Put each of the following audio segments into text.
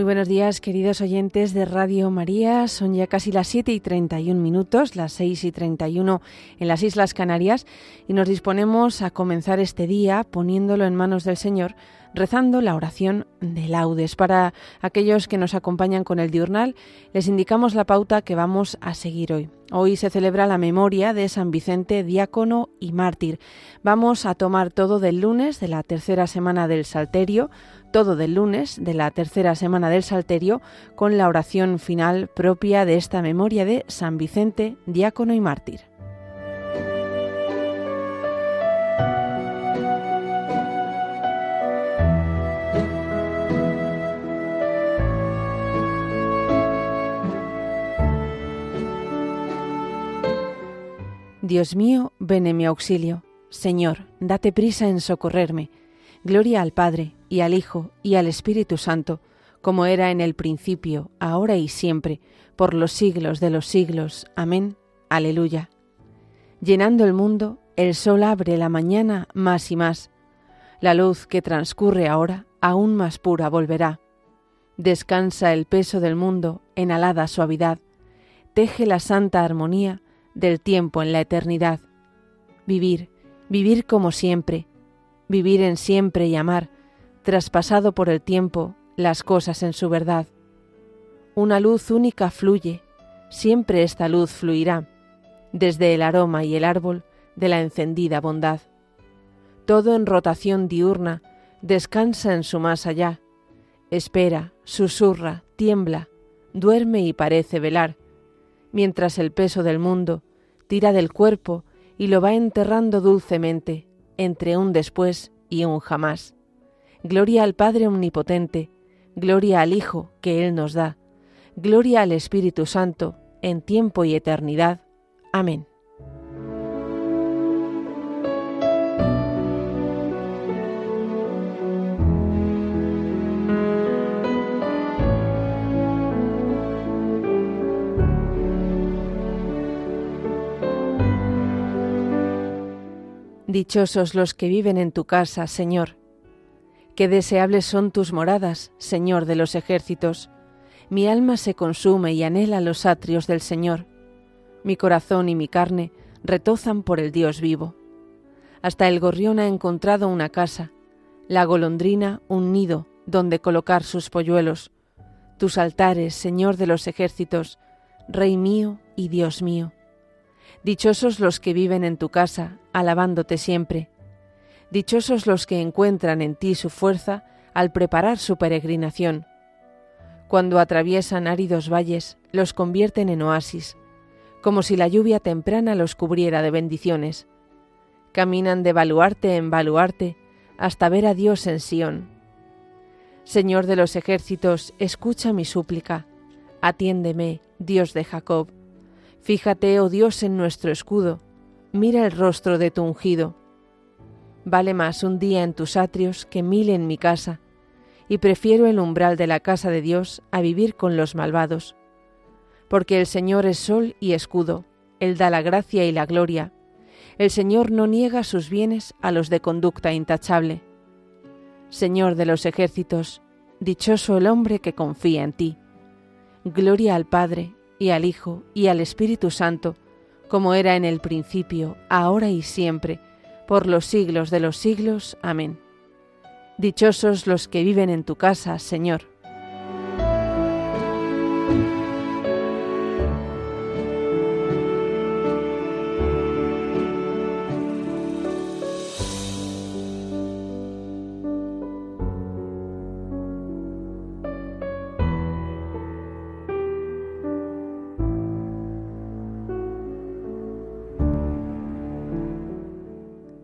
Muy buenos días, queridos oyentes de Radio María. Son ya casi las 7 y 31 minutos, las 6 y 31 en las Islas Canarias, y nos disponemos a comenzar este día poniéndolo en manos del Señor, rezando la oración de laudes. Para aquellos que nos acompañan con el diurnal, les indicamos la pauta que vamos a seguir hoy. Hoy se celebra la memoria de San Vicente, diácono y mártir. Vamos a tomar todo del lunes de la tercera semana del Salterio, todo del lunes de la tercera semana del Salterio con la oración final propia de esta memoria de San Vicente, diácono y mártir. Dios mío, ven en mi auxilio. Señor, date prisa en socorrerme. Gloria al Padre, y al Hijo, y al Espíritu Santo, como era en el principio, ahora y siempre, por los siglos de los siglos. Amén. Aleluya. Llenando el mundo, el sol abre la mañana más y más. La luz que transcurre ahora, aún más pura volverá. Descansa el peso del mundo en alada suavidad. Teje la santa armonía del tiempo en la eternidad. Vivir, vivir como siempre, vivir en siempre y amar, traspasado por el tiempo las cosas en su verdad. Una luz única fluye, siempre esta luz fluirá, desde el aroma y el árbol de la encendida bondad. Todo en rotación diurna descansa en su más allá, espera, susurra, tiembla, duerme y parece velar, mientras el peso del mundo tira del cuerpo y lo va enterrando dulcemente entre un después y un jamás. Gloria al Padre Omnipotente, gloria al Hijo que Él nos da, gloria al Espíritu Santo, en tiempo y eternidad. Amén. Dichosos los que viven en tu casa, Señor. Qué deseables son tus moradas, Señor de los ejércitos. Mi alma se consume y anhela los atrios del Señor. Mi corazón y mi carne retozan por el Dios vivo. Hasta el gorrión ha encontrado una casa, la golondrina un nido donde colocar sus polluelos. Tus altares, Señor de los ejércitos, Rey mío y Dios mío. Dichosos los que viven en tu casa, alabándote siempre. Dichosos los que encuentran en ti su fuerza al preparar su peregrinación. Cuando atraviesan áridos valles, los convierten en oasis, como si la lluvia temprana los cubriera de bendiciones. Caminan de baluarte en baluarte hasta ver a Dios en Sión. Señor de los ejércitos, escucha mi súplica. Atiéndeme, Dios de Jacob Fíjate, oh Dios, en nuestro escudo, mira el rostro de tu ungido. Vale más un día en tus atrios que mil en mi casa, y prefiero el umbral de la casa de Dios a vivir con los malvados. Porque el Señor es sol y escudo, Él da la gracia y la gloria. El Señor no niega sus bienes a los de conducta intachable. Señor de los ejércitos, dichoso el hombre que confía en ti. Gloria al Padre, y al Hijo, y al Espíritu Santo, como era en el principio, ahora y siempre, por los siglos de los siglos. Amén. Dichosos los que viven en tu casa, Señor.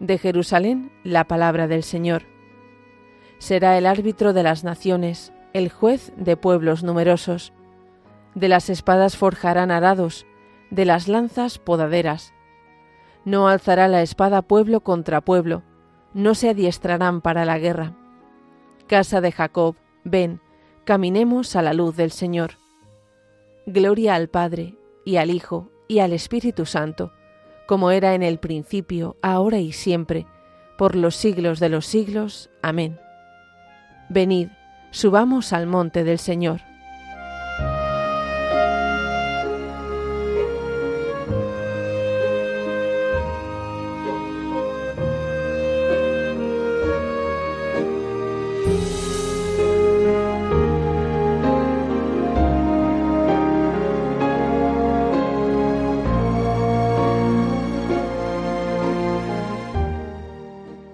de Jerusalén la palabra del Señor. Será el árbitro de las naciones, el juez de pueblos numerosos. De las espadas forjarán arados, de las lanzas podaderas. No alzará la espada pueblo contra pueblo, no se adiestrarán para la guerra. Casa de Jacob, ven, caminemos a la luz del Señor. Gloria al Padre, y al Hijo, y al Espíritu Santo, como era en el principio, ahora y siempre, por los siglos de los siglos. Amén. Venid, subamos al monte del Señor.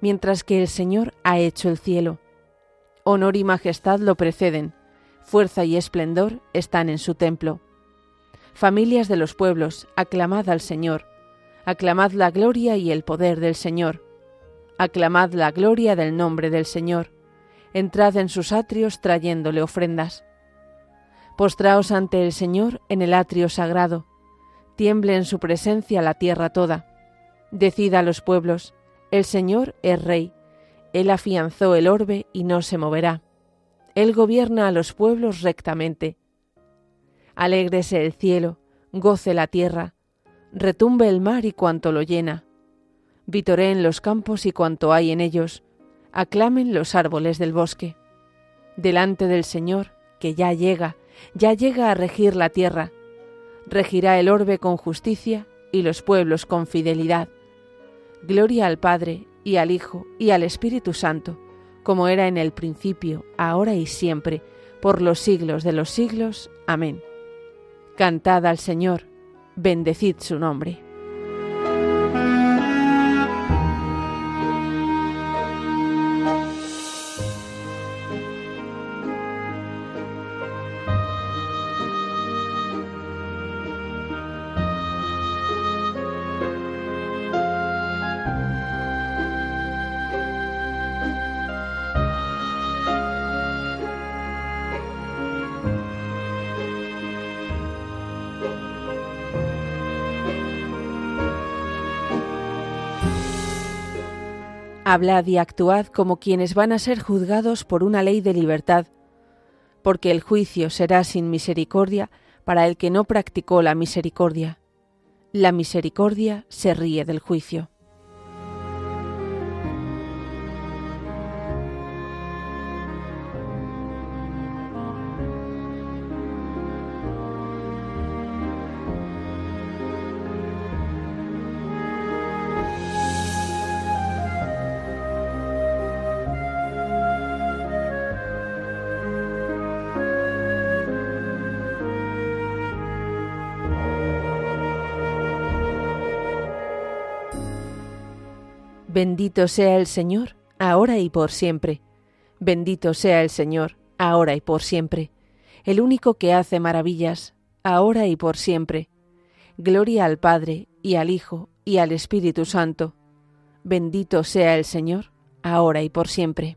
mientras que el Señor ha hecho el cielo. Honor y majestad lo preceden, fuerza y esplendor están en su templo. Familias de los pueblos, aclamad al Señor, aclamad la gloria y el poder del Señor, aclamad la gloria del nombre del Señor, entrad en sus atrios trayéndole ofrendas. Postraos ante el Señor en el atrio sagrado, tiemble en su presencia la tierra toda. Decida a los pueblos, el Señor es Rey. Él afianzó el orbe y no se moverá. Él gobierna a los pueblos rectamente. Alégrese el cielo, goce la tierra, retumbe el mar y cuanto lo llena. Vitoreen los campos y cuanto hay en ellos, aclamen los árboles del bosque. Delante del Señor, que ya llega, ya llega a regir la tierra. Regirá el orbe con justicia y los pueblos con fidelidad. Gloria al Padre, y al Hijo, y al Espíritu Santo, como era en el principio, ahora y siempre, por los siglos de los siglos. Amén. Cantad al Señor, bendecid su nombre. Hablad y actuad como quienes van a ser juzgados por una ley de libertad, porque el juicio será sin misericordia para el que no practicó la misericordia. La misericordia se ríe del juicio. Bendito sea el Señor, ahora y por siempre. Bendito sea el Señor, ahora y por siempre. El único que hace maravillas, ahora y por siempre. Gloria al Padre, y al Hijo, y al Espíritu Santo. Bendito sea el Señor, ahora y por siempre.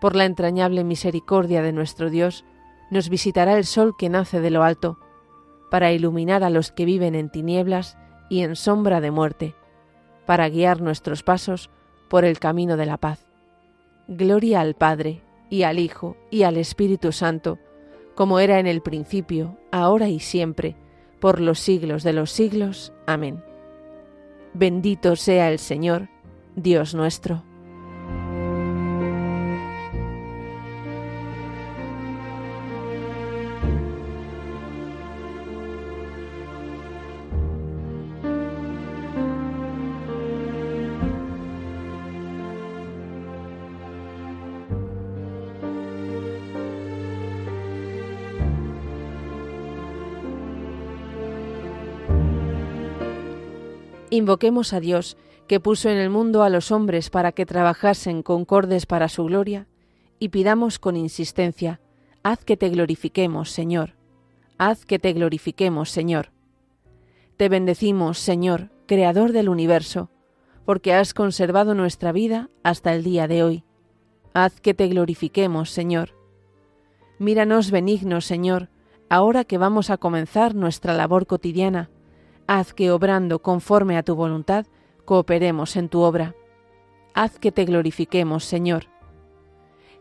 Por la entrañable misericordia de nuestro Dios, nos visitará el sol que nace de lo alto, para iluminar a los que viven en tinieblas y en sombra de muerte, para guiar nuestros pasos por el camino de la paz. Gloria al Padre, y al Hijo, y al Espíritu Santo, como era en el principio, ahora y siempre, por los siglos de los siglos. Amén. Bendito sea el Señor, Dios nuestro. Invoquemos a Dios, que puso en el mundo a los hombres para que trabajasen concordes para su gloria, y pidamos con insistencia, haz que te glorifiquemos, Señor, haz que te glorifiquemos, Señor. Te bendecimos, Señor, Creador del universo, porque has conservado nuestra vida hasta el día de hoy. Haz que te glorifiquemos, Señor. Míranos benignos, Señor, ahora que vamos a comenzar nuestra labor cotidiana, haz que obrando conforme a tu voluntad, cooperemos en tu obra. Haz que te glorifiquemos, Señor.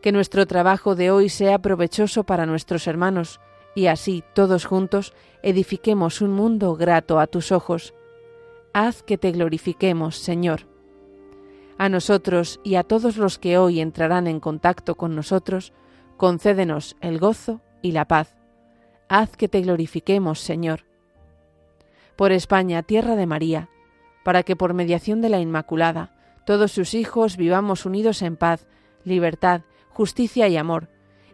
Que nuestro trabajo de hoy sea provechoso para nuestros hermanos, y así, todos juntos, edifiquemos un mundo grato a tus ojos. Haz que te glorifiquemos, Señor. A nosotros y a todos los que hoy entrarán en contacto con nosotros, concédenos el gozo y la paz. Haz que te glorifiquemos, Señor por España, tierra de María, para que por mediación de la Inmaculada, todos sus hijos vivamos unidos en paz, libertad, justicia y amor,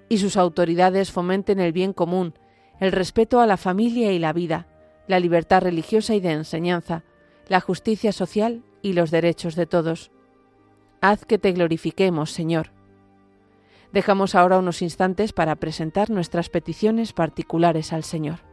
y sus autoridades fomenten el bien común, el respeto a la familia y la vida, la libertad religiosa y de enseñanza, la justicia social y los derechos de todos. Haz que te glorifiquemos, Señor. Dejamos ahora unos instantes para presentar nuestras peticiones particulares al Señor.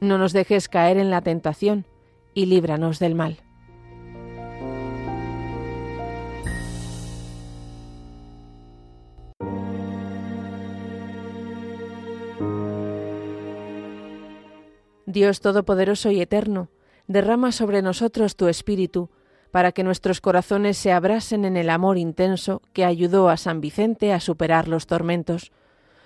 no nos dejes caer en la tentación y líbranos del mal. Dios Todopoderoso y Eterno, derrama sobre nosotros tu Espíritu, para que nuestros corazones se abrasen en el amor intenso que ayudó a San Vicente a superar los tormentos